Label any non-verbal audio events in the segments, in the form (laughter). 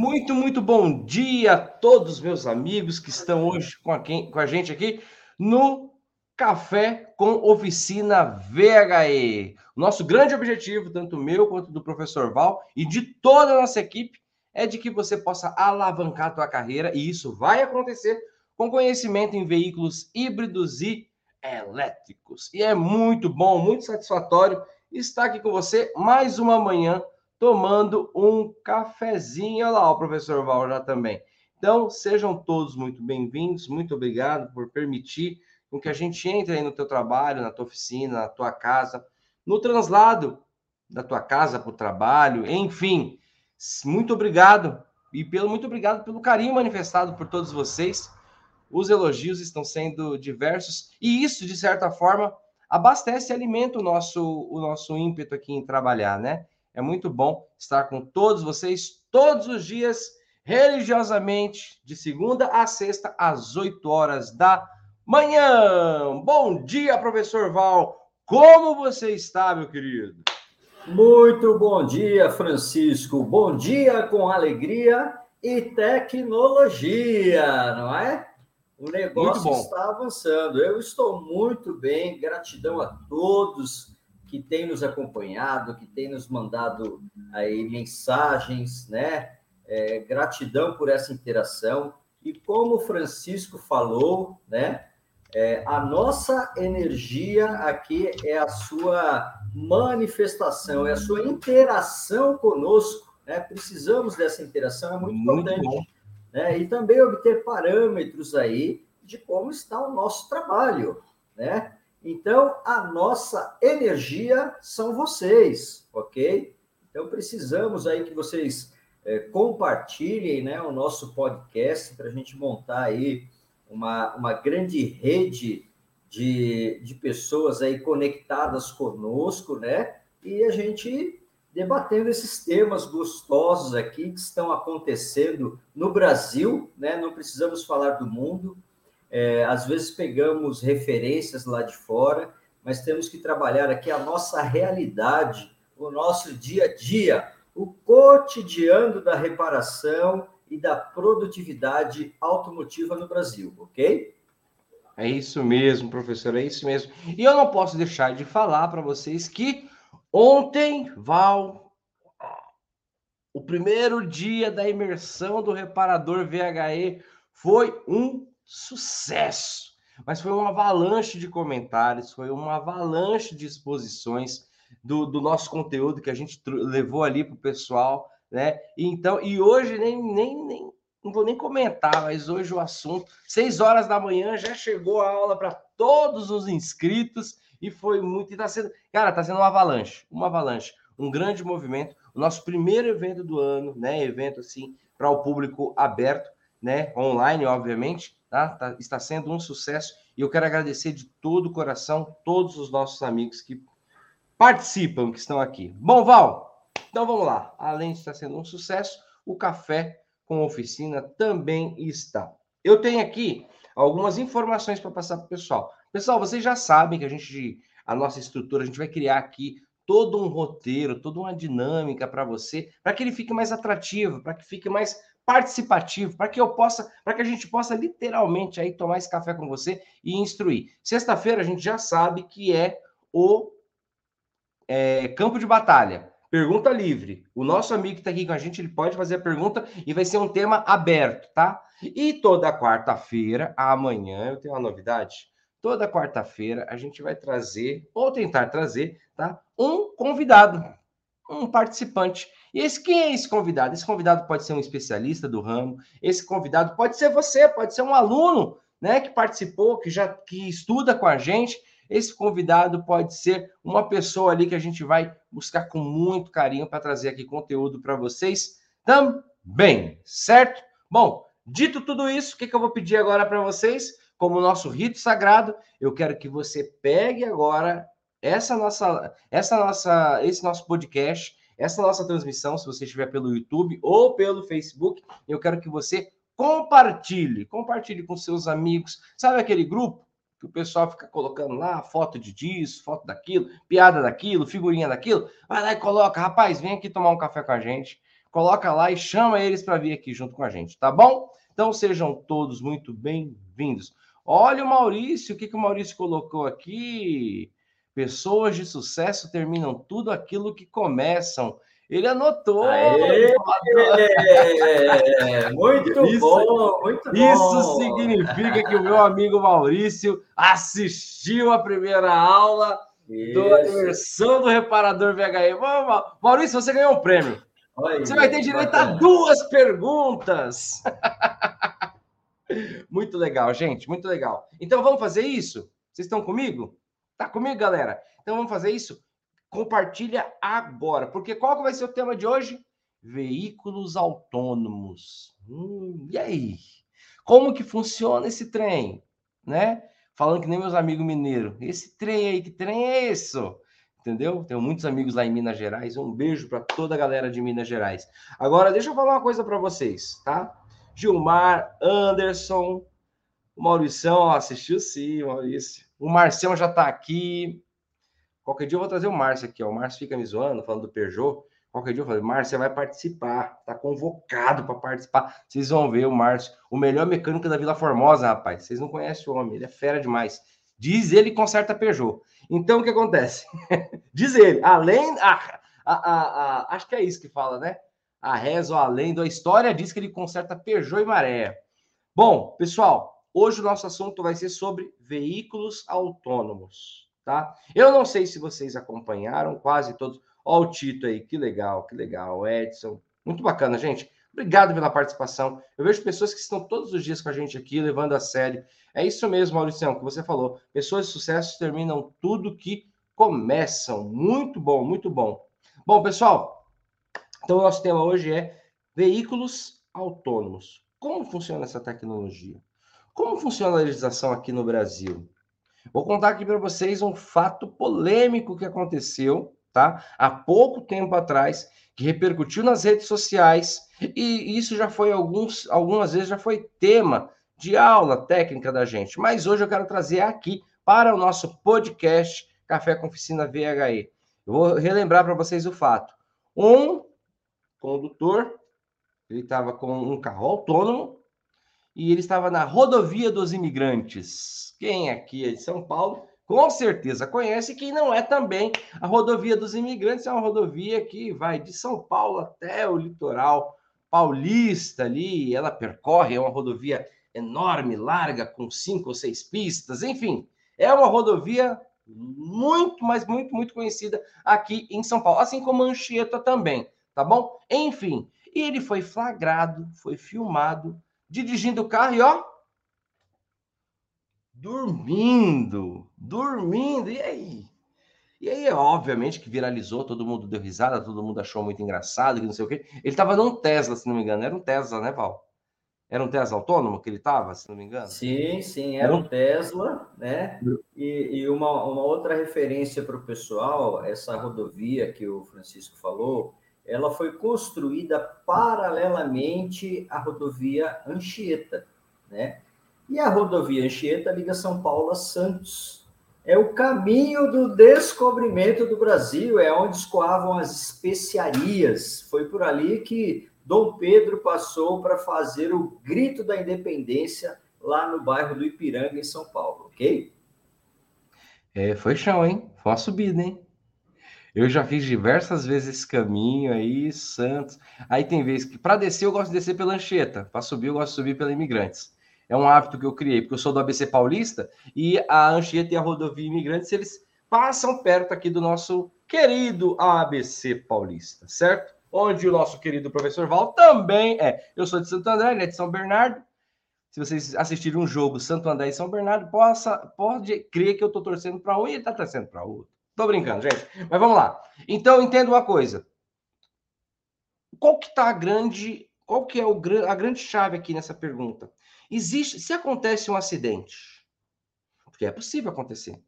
Muito, muito bom dia a todos os meus amigos que estão hoje com a, com a gente aqui no Café com Oficina VHE. Nosso grande objetivo, tanto meu quanto do professor Val e de toda a nossa equipe, é de que você possa alavancar a tua carreira e isso vai acontecer com conhecimento em veículos híbridos e elétricos. E é muito bom, muito satisfatório estar aqui com você mais uma manhã tomando um cafezinho. Olha lá o professor Val já também. Então, sejam todos muito bem-vindos. Muito obrigado por permitir que a gente entre aí no teu trabalho, na tua oficina, na tua casa, no translado da tua casa para o trabalho, enfim. Muito obrigado e pelo muito obrigado pelo carinho manifestado por todos vocês. Os elogios estão sendo diversos e isso, de certa forma, abastece e alimenta o nosso, o nosso ímpeto aqui em trabalhar, né? É muito bom estar com todos vocês todos os dias, religiosamente, de segunda a sexta, às 8 horas da manhã. Bom dia, professor Val. Como você está, meu querido? Muito bom dia, Francisco. Bom dia com alegria e tecnologia, não é? O negócio está avançando. Eu estou muito bem. Gratidão a todos que tem nos acompanhado, que tem nos mandado aí mensagens, né? É, gratidão por essa interação. E como o Francisco falou, né? É, a nossa energia aqui é a sua manifestação, é a sua interação conosco. Né? Precisamos dessa interação, é muito, muito importante. Né? E também obter parâmetros aí de como está o nosso trabalho. Né? Então, a nossa energia são vocês, ok? Então, precisamos aí que vocês é, compartilhem né, o nosso podcast para a gente montar aí uma, uma grande rede de, de pessoas aí conectadas conosco, né? E a gente debatendo esses temas gostosos aqui que estão acontecendo no Brasil, né? Não precisamos falar do mundo, é, às vezes pegamos referências lá de fora, mas temos que trabalhar aqui a nossa realidade, o nosso dia a dia, o cotidiano da reparação e da produtividade automotiva no Brasil, ok? É isso mesmo, professor, é isso mesmo. E eu não posso deixar de falar para vocês que ontem, Val, o primeiro dia da imersão do reparador VHE foi um sucesso. Mas foi uma avalanche de comentários, foi uma avalanche de exposições do, do nosso conteúdo que a gente levou ali para o pessoal, né? E então, e hoje nem, nem, nem não vou nem comentar, mas hoje o assunto, seis horas da manhã, já chegou a aula para todos os inscritos e foi muito. E tá sendo, cara, tá sendo uma avalanche, uma avalanche, um grande movimento. O nosso primeiro evento do ano, né? Evento assim para o público aberto, né? Online, obviamente. Tá? tá? Está sendo um sucesso e eu quero agradecer de todo o coração todos os nossos amigos que participam, que estão aqui. Bom, Val, então vamos lá. Além de estar sendo um sucesso, o café com oficina também está. Eu tenho aqui algumas informações para passar para o pessoal. Pessoal, vocês já sabem que a gente, a nossa estrutura, a gente vai criar aqui todo um roteiro, toda uma dinâmica para você, para que ele fique mais atrativo, para que fique mais participativo, para que eu possa, para que a gente possa literalmente aí tomar esse café com você e instruir. Sexta-feira a gente já sabe que é o é, campo de batalha. Pergunta livre. O nosso amigo que está aqui com a gente, ele pode fazer a pergunta e vai ser um tema aberto, tá? E toda quarta-feira, amanhã, eu tenho uma novidade. Toda quarta-feira a gente vai trazer, ou tentar trazer, tá? Um convidado, um participante e esse, quem é esse convidado? Esse convidado pode ser um especialista do ramo, esse convidado pode ser você, pode ser um aluno, né, que participou, que já que estuda com a gente. Esse convidado pode ser uma pessoa ali que a gente vai buscar com muito carinho para trazer aqui conteúdo para vocês também, certo? Bom, dito tudo isso, o que, que eu vou pedir agora para vocês? Como nosso rito sagrado, eu quero que você pegue agora essa nossa, essa nossa, esse nosso podcast essa nossa transmissão, se você estiver pelo YouTube ou pelo Facebook, eu quero que você compartilhe, compartilhe com seus amigos. Sabe aquele grupo que o pessoal fica colocando lá foto de disso, foto daquilo, piada daquilo, figurinha daquilo? Vai lá e coloca, rapaz, vem aqui tomar um café com a gente. coloca lá e chama eles para vir aqui junto com a gente, tá bom? Então sejam todos muito bem-vindos. Olha o Maurício, o que, que o Maurício colocou aqui? Pessoas de sucesso terminam tudo aquilo que começam. Ele anotou. Aê, muito (laughs) isso, bom, muito bom. Isso significa que o meu amigo Maurício assistiu a primeira aula isso. da imersão do reparador VHE. Maurício, você ganhou um prêmio. Oi, você vai ter direito bacana. a duas perguntas. (laughs) muito legal, gente, muito legal. Então vamos fazer isso? Vocês estão comigo? Tá comigo, galera? Então vamos fazer isso? Compartilha agora, porque qual que vai ser o tema de hoje? Veículos autônomos. Hum, e aí? Como que funciona esse trem? Né? Falando que nem meus amigos mineiros. Esse trem aí, que trem é esse? Entendeu? Tenho muitos amigos lá em Minas Gerais. Um beijo para toda a galera de Minas Gerais. Agora, deixa eu falar uma coisa para vocês, tá? Gilmar, Anderson, o Maurição assistiu sim, Maurício. O Marcião já está aqui. Qualquer dia eu vou trazer o Márcio aqui, ó. O Márcio fica me zoando, falando do Peugeot. Qualquer dia eu falei, Márcio, você vai participar. Tá convocado para participar. Vocês vão ver o Márcio, o melhor mecânico da Vila Formosa, rapaz. Vocês não conhecem o homem, ele é fera demais. Diz ele conserta Peugeot. Então, o que acontece? (laughs) Diz ele, além... A, a, a, acho que é isso que fala, né? A reza além da história diz que ele conserta Peugeot e Maré. Bom, pessoal, hoje o nosso assunto vai ser sobre veículos autônomos tá? Eu não sei se vocês acompanharam, quase todos. Ó, o Tito aí, que legal, que legal. Edson, muito bacana, gente. Obrigado pela participação. Eu vejo pessoas que estão todos os dias com a gente aqui, levando a sério. É isso mesmo, Mauricião, que você falou. Pessoas de sucesso terminam tudo que começam. Muito bom, muito bom. Bom, pessoal, então o nosso tema hoje é veículos autônomos. Como funciona essa tecnologia? Como funciona a legislação aqui no Brasil? Vou contar aqui para vocês um fato polêmico que aconteceu, tá? Há pouco tempo atrás, que repercutiu nas redes sociais, e isso já foi alguns, algumas vezes já foi tema de aula técnica da gente. Mas hoje eu quero trazer aqui para o nosso podcast Café com Oficina VHE. Eu vou relembrar para vocês o fato. Um condutor, ele estava com um carro autônomo e ele estava na rodovia dos imigrantes. Quem aqui é de São Paulo, com certeza conhece. Quem não é também, a rodovia dos imigrantes é uma rodovia que vai de São Paulo até o litoral paulista ali. Ela percorre, é uma rodovia enorme, larga, com cinco ou seis pistas, enfim. É uma rodovia muito, mas muito, muito conhecida aqui em São Paulo, assim como Anchieta também, tá bom? Enfim, e ele foi flagrado, foi filmado dirigindo o carro e ó, dormindo, dormindo. E aí? E aí, obviamente, que viralizou, todo mundo deu risada, todo mundo achou muito engraçado, que não sei o quê. Ele estava num Tesla, se não me engano. Era um Tesla, né, Val? Era um Tesla autônomo que ele estava, se não me engano? Sim, sim, era um Tesla, né? E, e uma, uma outra referência para o pessoal, essa rodovia que o Francisco falou, ela foi construída paralelamente à rodovia Anchieta, né? E a rodovia Anchieta liga São Paulo a Santos. É o caminho do descobrimento do Brasil, é onde escoavam as especiarias. Foi por ali que Dom Pedro passou para fazer o grito da independência lá no bairro do Ipiranga, em São Paulo, ok? É, foi chão, hein? Foi uma subida, hein? Eu já fiz diversas vezes esse caminho aí, Santos. Aí tem vezes que para descer eu gosto de descer pela Anchieta, para subir eu gosto de subir pela Imigrantes. É um hábito que eu criei, porque eu sou do ABC Paulista e a Anchieta e a rodovia Imigrantes, eles passam perto aqui do nosso querido ABC Paulista, certo? Onde o nosso querido professor Val também é. Eu sou de Santo André, ele é de São Bernardo. Se vocês assistirem um jogo Santo André e São Bernardo, possa, pode crer que eu estou torcendo para um e ele está torcendo para outro. Tô brincando, gente. Mas vamos lá. Então, entenda uma coisa. Qual que tá a grande, qual que é o, a grande chave aqui nessa pergunta? Existe, se acontece um acidente, porque é possível acontecer,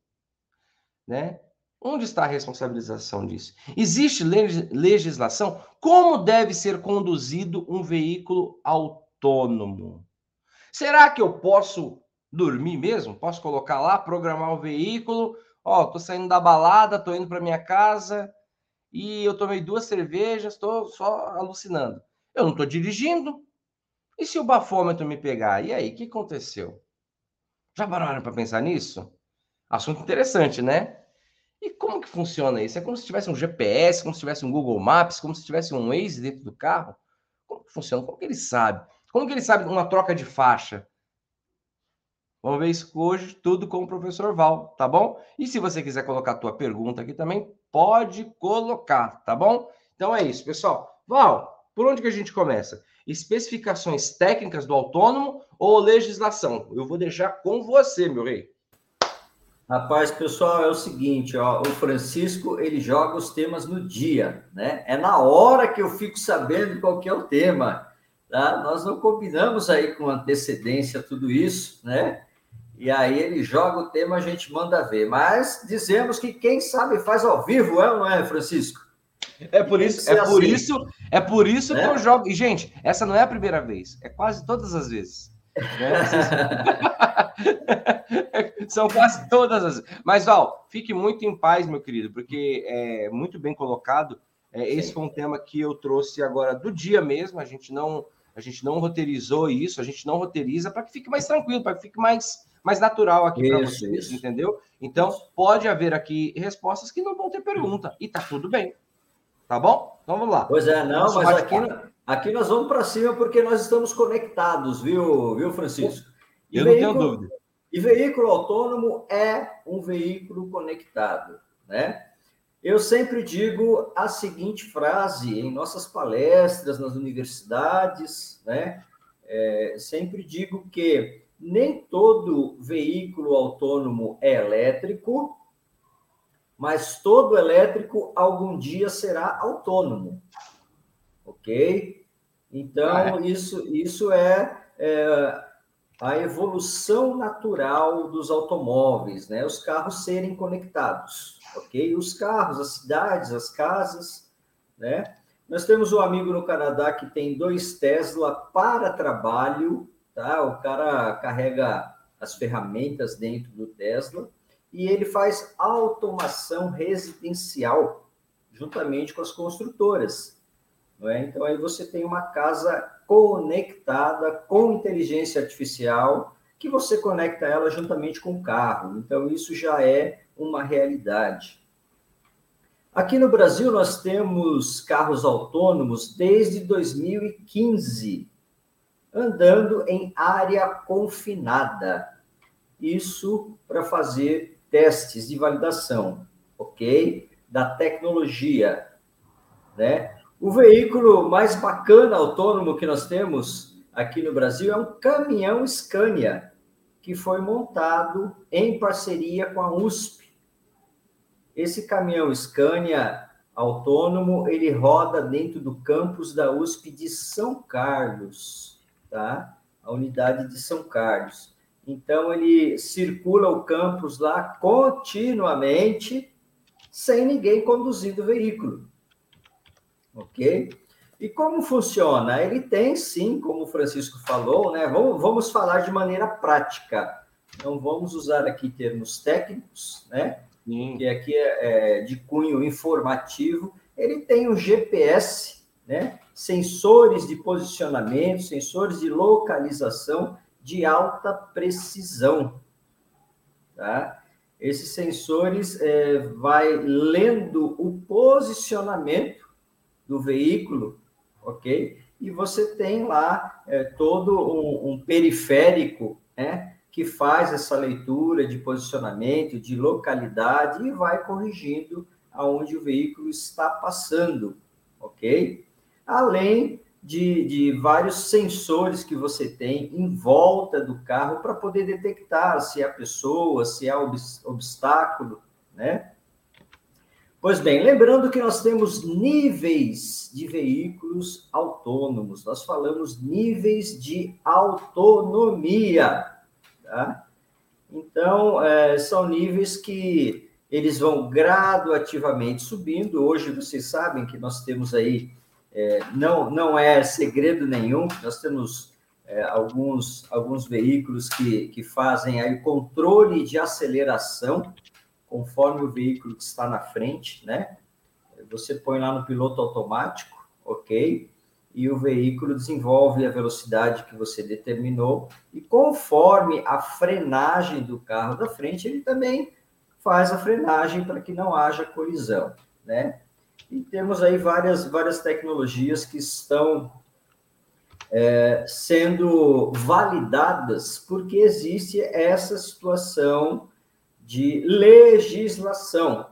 né? Onde está a responsabilização disso? Existe legislação? Como deve ser conduzido um veículo autônomo? Será que eu posso dormir mesmo? Posso colocar lá, programar o veículo, Ó, tô saindo da balada, tô indo para minha casa e eu tomei duas cervejas, estou só alucinando. Eu não estou dirigindo. E se o bafômetro me pegar? E aí, o que aconteceu? Já pararam para pensar nisso? Assunto interessante, né? E como que funciona isso? É como se tivesse um GPS, como se tivesse um Google Maps, como se tivesse um Waze dentro do carro? Como que funciona? Como que ele sabe? Como que ele sabe uma troca de faixa? Vamos ver isso hoje, tudo com o professor Val, tá bom? E se você quiser colocar a tua pergunta aqui também, pode colocar, tá bom? Então é isso, pessoal. Val, por onde que a gente começa? Especificações técnicas do autônomo ou legislação? Eu vou deixar com você, meu rei. Rapaz, pessoal, é o seguinte, ó, o Francisco, ele joga os temas no dia, né? É na hora que eu fico sabendo qual que é o tema, tá? Nós não combinamos aí com antecedência tudo isso, né? E aí ele joga o tema, a gente manda ver. Mas dizemos que quem sabe faz ao vivo, é ou não é, Francisco? É por isso, é por assim. isso, é por isso né? que eu jogo. E gente, essa não é a primeira vez, é quase todas as vezes. Né? (laughs) São quase todas as. Mas, Val, fique muito em paz, meu querido, porque é muito bem colocado. É, esse foi um tema que eu trouxe agora do dia mesmo. A gente não, a gente não roteirizou isso, a gente não roteiriza para que fique mais tranquilo, para que fique mais, mais natural aqui para vocês, isso. entendeu? Então, pode haver aqui respostas que não vão ter pergunta, e tá tudo bem. Tá bom? Então vamos lá. Pois é, não, mas aqui, aqui nós vamos para cima porque nós estamos conectados, viu, viu, Francisco? E Eu veículo, não tenho dúvida. E veículo autônomo é um veículo conectado, né? Eu sempre digo a seguinte frase em nossas palestras nas universidades, né? É, sempre digo que nem todo veículo autônomo é elétrico, mas todo elétrico algum dia será autônomo, ok? Então, é. isso, isso é, é, a evolução natural dos automóveis, né? Os carros serem conectados, ok? Os carros, as cidades, as casas, né? Nós temos um amigo no Canadá que tem dois Tesla para trabalho, tá? O cara carrega as ferramentas dentro do Tesla e ele faz automação residencial juntamente com as construtoras. Não é? Então, aí você tem uma casa conectada com inteligência artificial, que você conecta ela juntamente com o carro. Então, isso já é uma realidade. Aqui no Brasil, nós temos carros autônomos desde 2015, andando em área confinada. Isso para fazer testes de validação, ok? Da tecnologia, né? O veículo mais bacana autônomo que nós temos aqui no Brasil é um caminhão Scania, que foi montado em parceria com a USP. Esse caminhão Scania autônomo, ele roda dentro do campus da USP de São Carlos, tá? A unidade de São Carlos. Então, ele circula o campus lá continuamente, sem ninguém conduzindo o veículo. Ok? E como funciona? Ele tem, sim, como o Francisco falou, né? Vamos, vamos falar de maneira prática. Não vamos usar aqui termos técnicos, né? Sim. Que aqui é, é de cunho informativo. Ele tem o um GPS, né? Sensores de posicionamento, sensores de localização de alta precisão. Tá? Esses sensores é, vai lendo o posicionamento do veículo, ok? E você tem lá é, todo um, um periférico, né? Que faz essa leitura de posicionamento, de localidade e vai corrigindo aonde o veículo está passando, ok? Além de, de vários sensores que você tem em volta do carro para poder detectar se há pessoa, se há obstáculo, né? Pois bem, lembrando que nós temos níveis de veículos autônomos, nós falamos níveis de autonomia, tá? Então, é, são níveis que eles vão gradativamente subindo. Hoje, vocês sabem que nós temos aí é, não, não é segredo nenhum, nós temos é, alguns, alguns veículos que, que fazem aí controle de aceleração conforme o veículo que está na frente, né? você põe lá no piloto automático, ok? E o veículo desenvolve a velocidade que você determinou, e conforme a frenagem do carro da frente, ele também faz a frenagem para que não haja colisão, né? E temos aí várias, várias tecnologias que estão é, sendo validadas porque existe essa situação de legislação,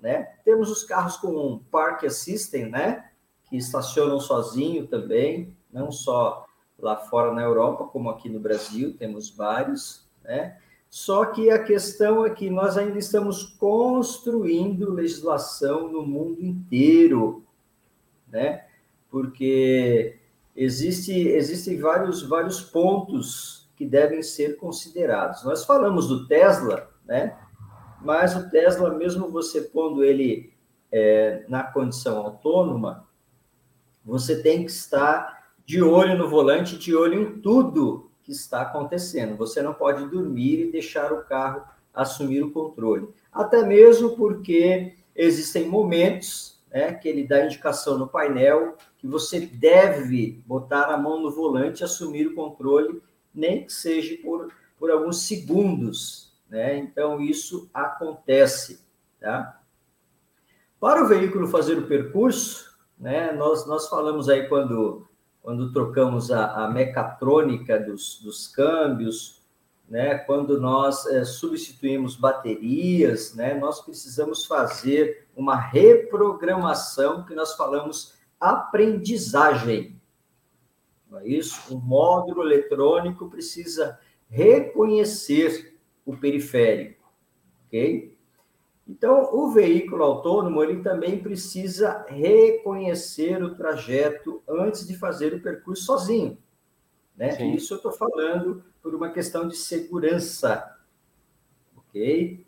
né? Temos os carros com Park Assistant, né? Que estacionam sozinho também, não só lá fora na Europa, como aqui no Brasil, temos vários, né? Só que a questão é que nós ainda estamos construindo legislação no mundo inteiro, né? Porque existe, existem vários, vários pontos que devem ser considerados. Nós falamos do Tesla, né? Mas o Tesla, mesmo você pondo ele é, na condição autônoma, você tem que estar de olho no volante, de olho em tudo que está acontecendo. Você não pode dormir e deixar o carro assumir o controle. Até mesmo porque existem momentos né, que ele dá indicação no painel que você deve botar a mão no volante e assumir o controle, nem que seja por, por alguns segundos. Né? Então, isso acontece. Tá? Para o veículo fazer o percurso, né, nós, nós falamos aí quando quando trocamos a, a mecatrônica dos, dos câmbios, né, quando nós é, substituímos baterias, né, nós precisamos fazer uma reprogramação que nós falamos aprendizagem. Não é isso? O módulo eletrônico precisa reconhecer o periférico, ok? Então, o veículo autônomo ele também precisa reconhecer o trajeto antes de fazer o percurso sozinho. Né? Isso eu estou falando por uma questão de segurança. Ok?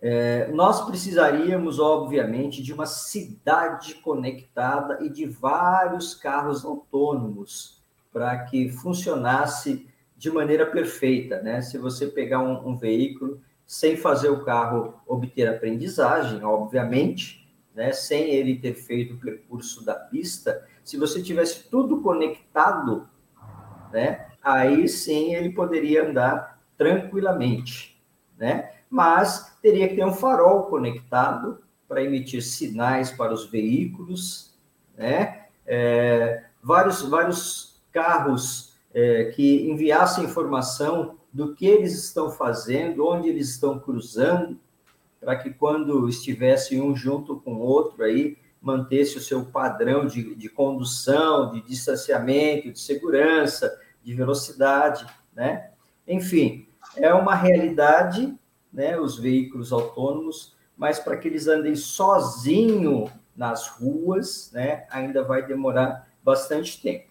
É, nós precisaríamos, obviamente, de uma cidade conectada e de vários carros autônomos para que funcionasse de maneira perfeita. Né? Se você pegar um, um veículo sem fazer o carro obter aprendizagem, obviamente, né? sem ele ter feito o percurso da pista, se você tivesse tudo conectado, né? aí sim ele poderia andar tranquilamente, né? mas teria que ter um farol conectado para emitir sinais para os veículos, né? É, vários, vários carros é, que enviassem informação do que eles estão fazendo, onde eles estão cruzando, para que quando estivesse um junto com o outro aí, mantesse o seu padrão de, de condução, de distanciamento, de segurança, de velocidade, né? Enfim, é uma realidade, né, os veículos autônomos, mas para que eles andem sozinho nas ruas, né, ainda vai demorar bastante tempo.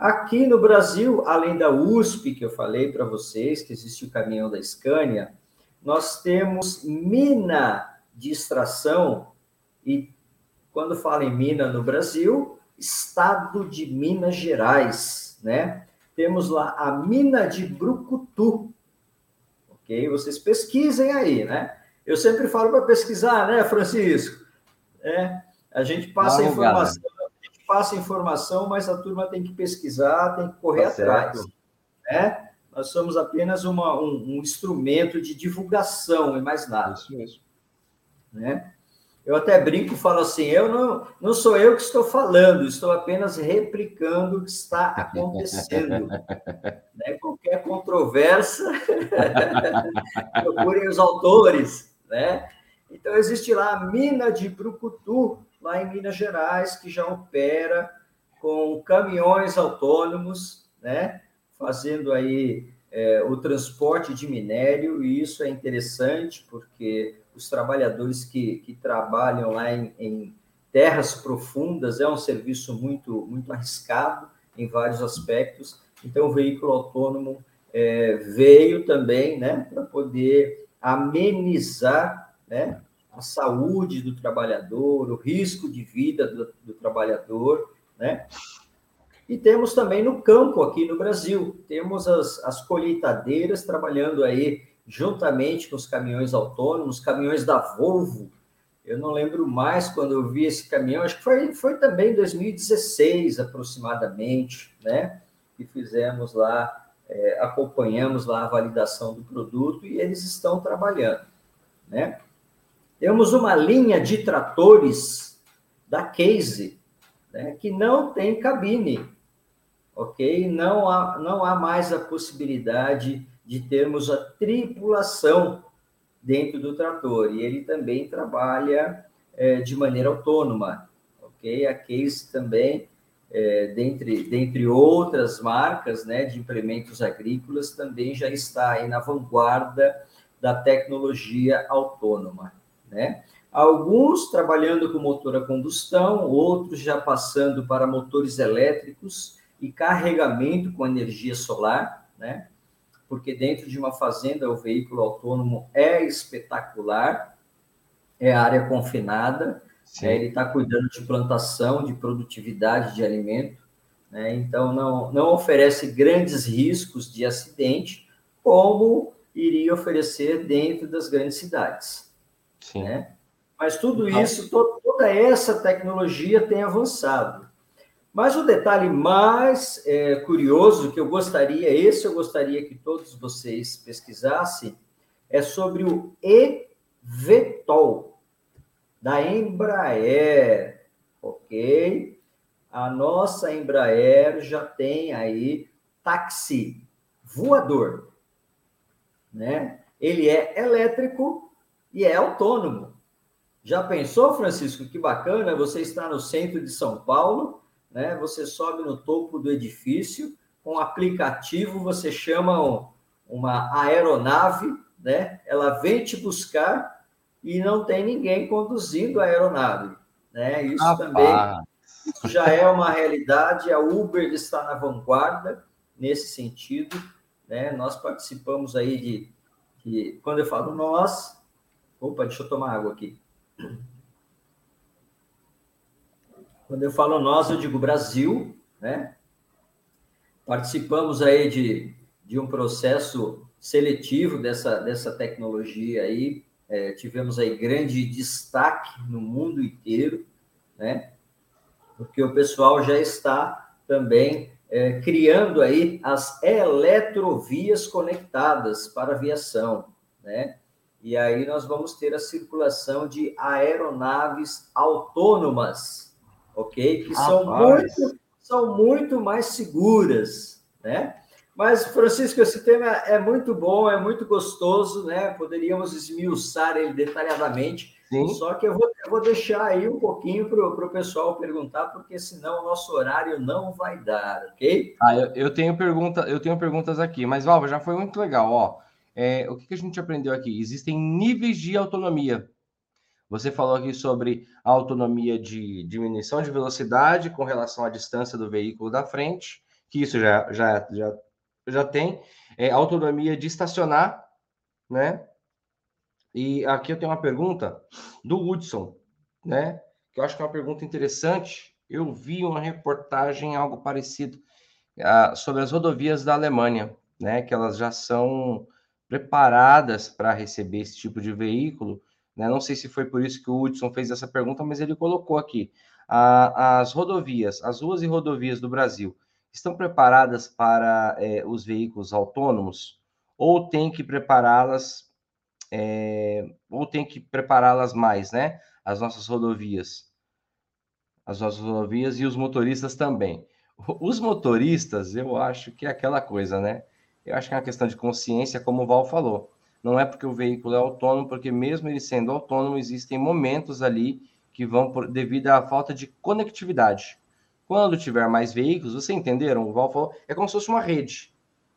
Aqui no Brasil, além da USP, que eu falei para vocês, que existe o caminhão da Scania, nós temos mina de extração, e quando fala em mina no Brasil, estado de Minas Gerais, né? Temos lá a mina de Brucutu, ok? Vocês pesquisem aí, né? Eu sempre falo para pesquisar, né, Francisco? É, a gente passa a informação passa informação, mas a turma tem que pesquisar, tem que correr tá atrás. Né? Nós somos apenas uma, um, um, instrumento de divulgação e mais nada. Isso mesmo. Né? Eu até brinco e falo assim: eu não, não sou eu que estou falando, estou apenas replicando o que está acontecendo. (laughs) né? Qualquer controvérsia, (laughs) procurem os autores. Né? Então, existe lá a mina de Brucutu, lá em Minas Gerais, que já opera com caminhões autônomos, né? Fazendo aí é, o transporte de minério, e isso é interessante, porque os trabalhadores que, que trabalham lá em, em terras profundas é um serviço muito, muito arriscado em vários aspectos. Então, o veículo autônomo é, veio também né, para poder amenizar né, a saúde do trabalhador, o risco de vida do, do trabalhador, né? E temos também no campo aqui no Brasil, temos as, as colheitadeiras trabalhando aí juntamente com os caminhões autônomos, caminhões da Volvo. Eu não lembro mais quando eu vi esse caminhão, acho que foi, foi também em 2016 aproximadamente, né? Que fizemos lá, é, acompanhamos lá a validação do produto e eles estão trabalhando, né? Temos uma linha de tratores da Case, né, que não tem cabine, ok? Não há, não há mais a possibilidade de termos a tripulação dentro do trator, e ele também trabalha é, de maneira autônoma, ok? A Case também, é, dentre, dentre outras marcas né, de implementos agrícolas, também já está aí na vanguarda da tecnologia autônoma, né? Alguns trabalhando com motor a combustão, outros já passando para motores elétricos e carregamento com energia solar, né? Porque dentro de uma fazenda o veículo autônomo é espetacular, é área confinada, né? ele está cuidando de plantação, de produtividade de alimento, né? então não, não oferece grandes riscos de acidente, como iria oferecer dentro das grandes cidades. Sim. Né? Mas tudo isso, toda essa tecnologia tem avançado. Mas o detalhe mais é, curioso que eu gostaria, esse eu gostaria que todos vocês pesquisassem, é sobre o eVTOL da Embraer, ok? A nossa Embraer já tem aí táxi voador, né? Ele é elétrico e é autônomo. Já pensou, Francisco, que bacana? Você está no centro de São Paulo, né? Você sobe no topo do edifício, com um aplicativo você chama um, uma aeronave, né? Ela vem te buscar e não tem ninguém conduzindo a aeronave, né? Isso também já é uma realidade. A Uber está na vanguarda nesse sentido, né? Nós participamos aí de, de quando eu falo nós, opa, deixa eu tomar água aqui. Quando eu falo nós, eu digo Brasil, né? Participamos aí de, de um processo seletivo dessa, dessa tecnologia aí, é, tivemos aí grande destaque no mundo inteiro, né? Porque o pessoal já está também é, criando aí as eletrovias conectadas para aviação, né? E aí nós vamos ter a circulação de aeronaves autônomas, ok? Que são muito, são muito mais seguras, né? Mas, Francisco, esse tema é muito bom, é muito gostoso, né? Poderíamos esmiuçar ele detalhadamente. Sim. Só que eu vou, eu vou deixar aí um pouquinho para o pessoal perguntar, porque senão o nosso horário não vai dar, ok? Ah, eu, eu tenho pergunta, eu tenho perguntas aqui, mas Valva, já foi muito legal, ó. É, o que, que a gente aprendeu aqui? Existem níveis de autonomia. Você falou aqui sobre a autonomia de diminuição de velocidade com relação à distância do veículo da frente, que isso já, já, já, já tem. É, autonomia de estacionar, né? E aqui eu tenho uma pergunta do Hudson, né? Que eu acho que é uma pergunta interessante. Eu vi uma reportagem, algo parecido, uh, sobre as rodovias da Alemanha, né? Que elas já são preparadas para receber esse tipo de veículo. Né? Não sei se foi por isso que o Hudson fez essa pergunta, mas ele colocou aqui. As rodovias, as ruas e rodovias do Brasil estão preparadas para é, os veículos autônomos ou tem que prepará-las é, ou tem que prepará-las mais, né? As nossas rodovias, as nossas rodovias e os motoristas também. Os motoristas, eu acho que é aquela coisa, né? Eu acho que é uma questão de consciência, como o Val falou. Não é porque o veículo é autônomo, porque mesmo ele sendo autônomo, existem momentos ali que vão por, devido à falta de conectividade. Quando tiver mais veículos, vocês entenderam? O Val falou, é como se fosse uma rede.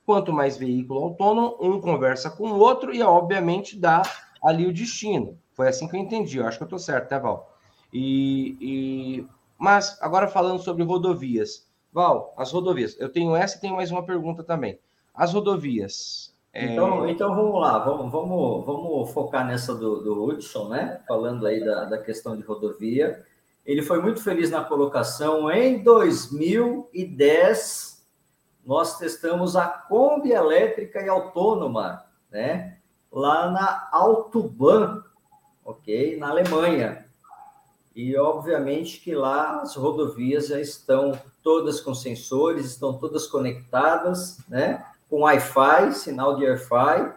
Quanto mais veículo autônomo, um conversa com o outro e, obviamente, dá ali o destino. Foi assim que eu entendi. Eu acho que eu estou certo, né, Val? E, e... Mas, agora falando sobre rodovias. Val, as rodovias. Eu tenho essa e tenho mais uma pergunta também. As rodovias. É, então, é... então vamos lá, vamos, vamos, vamos focar nessa do, do Hudson, né? Falando aí da, da questão de rodovia. Ele foi muito feliz na colocação. Em 2010, nós testamos a Kombi elétrica e autônoma, né? Lá na Autoban, ok? Na Alemanha. E, obviamente, que lá as rodovias já estão todas com sensores, estão todas conectadas, né? Com Wi-Fi, sinal de Wi-Fi,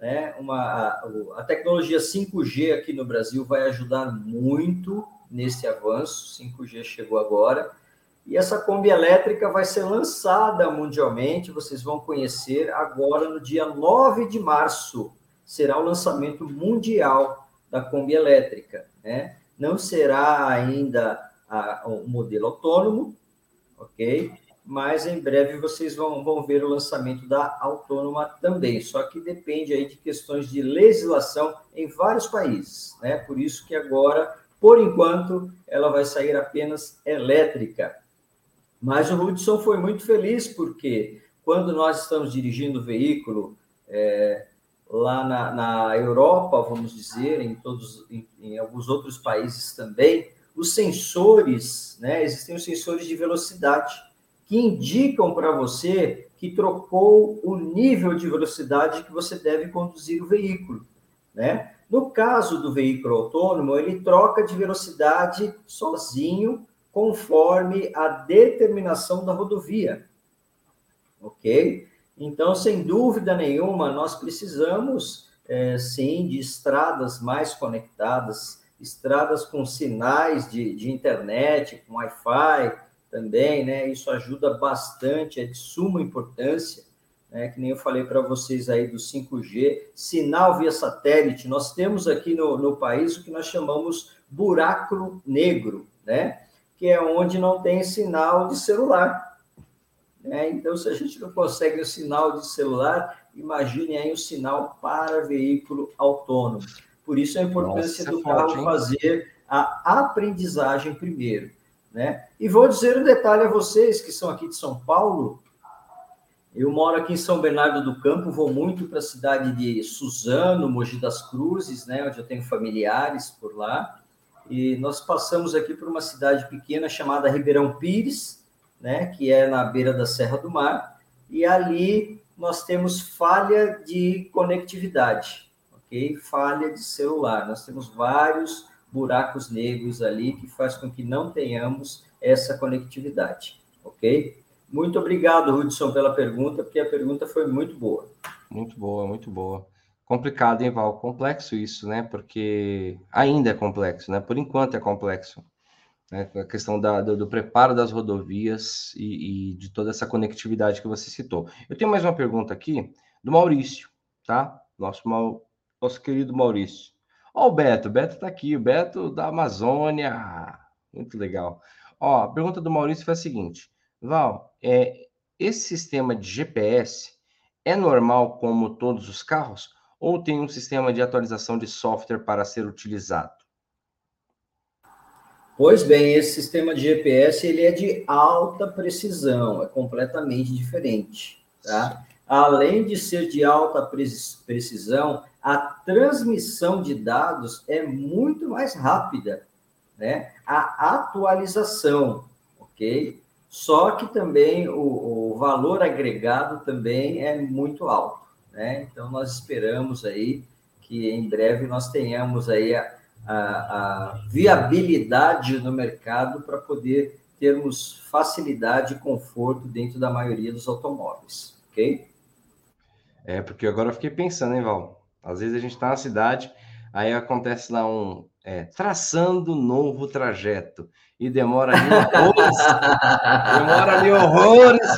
né? Uma, a, a tecnologia 5G aqui no Brasil vai ajudar muito nesse avanço. 5G chegou agora. E essa Kombi elétrica vai ser lançada mundialmente, vocês vão conhecer agora no dia 9 de março. Será o lançamento mundial da Kombi elétrica. Né? Não será ainda o um modelo autônomo, ok? Mas em breve vocês vão, vão ver o lançamento da autônoma também. Só que depende aí de questões de legislação em vários países, né? Por isso que agora, por enquanto, ela vai sair apenas elétrica. Mas o Hudson foi muito feliz porque quando nós estamos dirigindo o veículo é, lá na, na, Europa, vamos dizer, em todos, em, em, alguns outros países também, os sensores, né? Existem os sensores de velocidade que indicam para você que trocou o nível de velocidade que você deve conduzir o veículo, né? No caso do veículo autônomo, ele troca de velocidade sozinho conforme a determinação da rodovia. Ok? Então, sem dúvida nenhuma, nós precisamos, é, sim, de estradas mais conectadas, estradas com sinais de, de internet, com Wi-Fi também, né? Isso ajuda bastante, é de suma importância. Né, que nem eu falei para vocês aí do 5G, sinal via satélite. Nós temos aqui no, no país o que nós chamamos buraco negro, né? que é onde não tem sinal de celular. Né? Então, se a gente não consegue o sinal de celular, imagine aí o sinal para veículo autônomo. Por isso a importância Nossa, do carro forte, fazer a aprendizagem primeiro. Né? E vou dizer um detalhe a vocês que são aqui de São Paulo. Eu moro aqui em São Bernardo do Campo, vou muito para a cidade de Suzano, Mogi das Cruzes, né, onde eu tenho familiares por lá. E nós passamos aqui por uma cidade pequena chamada Ribeirão Pires, né, que é na beira da Serra do Mar, e ali nós temos falha de conectividade, ok? Falha de celular. Nós temos vários buracos negros ali que faz com que não tenhamos essa conectividade, ok? Muito obrigado, Hudson, pela pergunta, porque a pergunta foi muito boa. Muito boa, muito boa. Complicado, hein, Val? Complexo isso, né? Porque ainda é complexo, né? Por enquanto é complexo. Né? A questão da, do, do, preparo das rodovias e, e, de toda essa conectividade que você citou. Eu tenho mais uma pergunta aqui do Maurício, tá? Nosso, nosso querido Maurício. Ó, o Beto, o Beto tá aqui, o Beto da Amazônia. Muito legal. Ó, a pergunta do Maurício foi a seguinte: Val, é, esse sistema de GPS é normal como todos os carros? ou tem um sistema de atualização de software para ser utilizado? Pois bem, esse sistema de GPS ele é de alta precisão, é completamente diferente, tá? Além de ser de alta precisão, a transmissão de dados é muito mais rápida, né? A atualização, ok? Só que também o, o valor agregado também é muito alto. Né? Então, nós esperamos aí que em breve nós tenhamos aí a, a, a viabilidade no mercado para poder termos facilidade e conforto dentro da maioria dos automóveis, ok? É, porque agora eu fiquei pensando, hein, Val? Às vezes a gente está na cidade, aí acontece lá um é, traçando novo trajeto e demora ali horrores, (laughs) demora ali horrores.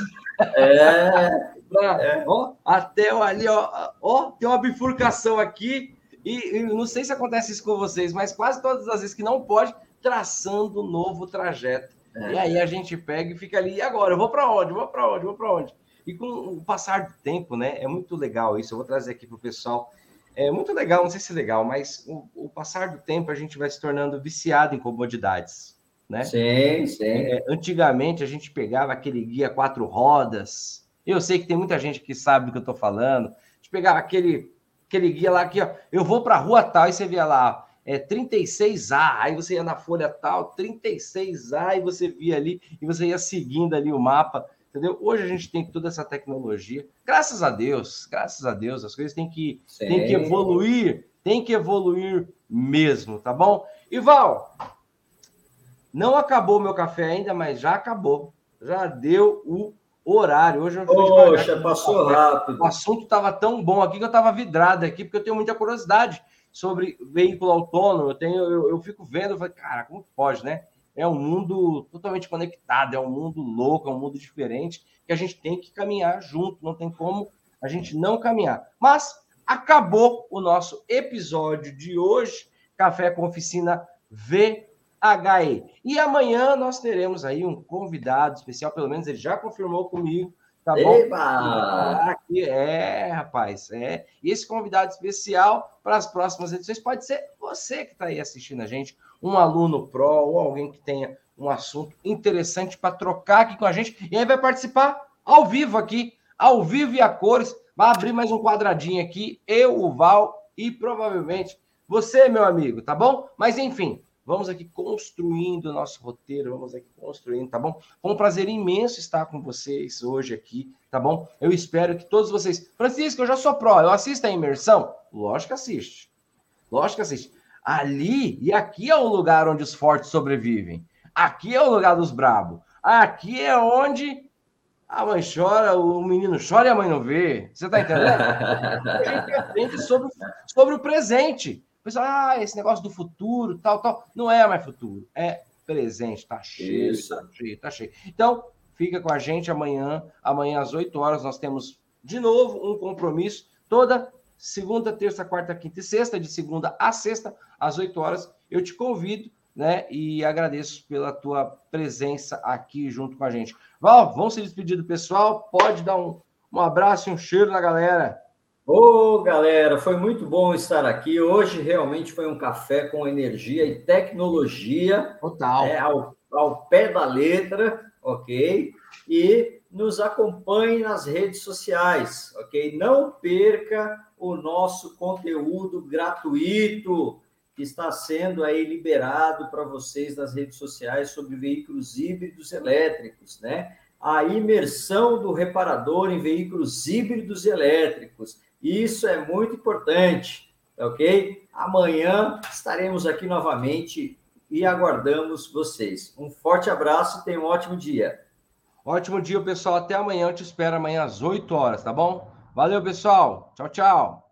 É, (laughs) é. ó, até ali, ó, ó, tem uma bifurcação aqui, e, e, não sei se acontece isso com vocês, mas quase todas as vezes que não pode, traçando um novo trajeto. É. E aí a gente pega e fica ali, e agora? Eu vou para onde? Eu vou para onde? Eu vou para onde? E com o passar do tempo, né? É muito legal isso. Eu vou trazer aqui para o pessoal. É muito legal, não sei se é legal, mas o, o, passar do tempo a gente vai se tornando viciado em comodidades, né? Sim, sim. É, antigamente a gente pegava aquele guia quatro rodas, eu sei que tem muita gente que sabe do que eu estou falando. De pegar aquele, aquele guia lá aqui, ó, eu vou para a rua tal, e você via lá, é 36A, aí você ia na folha tal, 36A, e você via ali, e você ia seguindo ali o mapa, entendeu? Hoje a gente tem toda essa tecnologia. Graças a Deus, graças a Deus, as coisas têm que, têm que evoluir tem que evoluir mesmo, tá bom? Ival, não acabou meu café ainda, mas já acabou. Já deu o horário. Hoje eu Poxa, passou rápido. O assunto estava tão bom aqui que eu estava vidrado aqui, porque eu tenho muita curiosidade sobre veículo autônomo. Eu, tenho, eu, eu fico vendo, eu cara, como pode, né? É um mundo totalmente conectado, é um mundo louco, é um mundo diferente, que a gente tem que caminhar junto, não tem como a gente não caminhar. Mas acabou o nosso episódio de hoje, Café com Oficina VHE. E amanhã nós teremos aí um convidado especial, pelo menos ele já confirmou comigo, tá bom? Eba! É, rapaz, é. E esse convidado especial para as próximas edições pode ser você que está aí assistindo a gente, um aluno pró ou alguém que tenha um assunto interessante para trocar aqui com a gente e aí vai participar ao vivo aqui, ao vivo e a cores. Vai abrir mais um quadradinho aqui, eu, o Val e provavelmente você, meu amigo, tá bom? Mas enfim, vamos aqui construindo o nosso roteiro, vamos aqui construindo, tá bom? Foi um prazer imenso estar com vocês hoje aqui, tá bom? Eu espero que todos vocês. Francisco, eu já sou pró, eu assisto a imersão? Lógico que assiste. Lógico que assiste. Ali e aqui é o lugar onde os fortes sobrevivem. Aqui é o lugar dos brabos. Aqui é onde a mãe chora, o menino chora e a mãe não vê. Você tá entendendo? a gente aprende sobre, sobre o presente. Pessoal, ah, esse negócio do futuro, tal, tal. Não é mais futuro, é presente. Tá cheio, Isso. tá cheio, tá cheio. Então, fica com a gente amanhã. Amanhã às 8 horas nós temos de novo um compromisso. Toda segunda, terça, quarta, quinta e sexta, de segunda a sexta, às 8 horas. Eu te convido né? E agradeço pela tua presença aqui junto com a gente. Val, vamos se despedir do pessoal. Pode dar um, um abraço e um cheiro na galera. Ô, galera, foi muito bom estar aqui. Hoje realmente foi um café com energia e tecnologia. Total. É, ao, ao pé da letra, ok? E nos acompanhe nas redes sociais, ok? Não perca o nosso conteúdo gratuito que está sendo aí liberado para vocês nas redes sociais sobre veículos híbridos elétricos, né? A imersão do reparador em veículos híbridos elétricos. Isso é muito importante, ok? Amanhã estaremos aqui novamente e aguardamos vocês. Um forte abraço e tenha um ótimo dia. Ótimo dia, pessoal. Até amanhã. Eu te espero amanhã às 8 horas, tá bom? Valeu, pessoal. Tchau, tchau.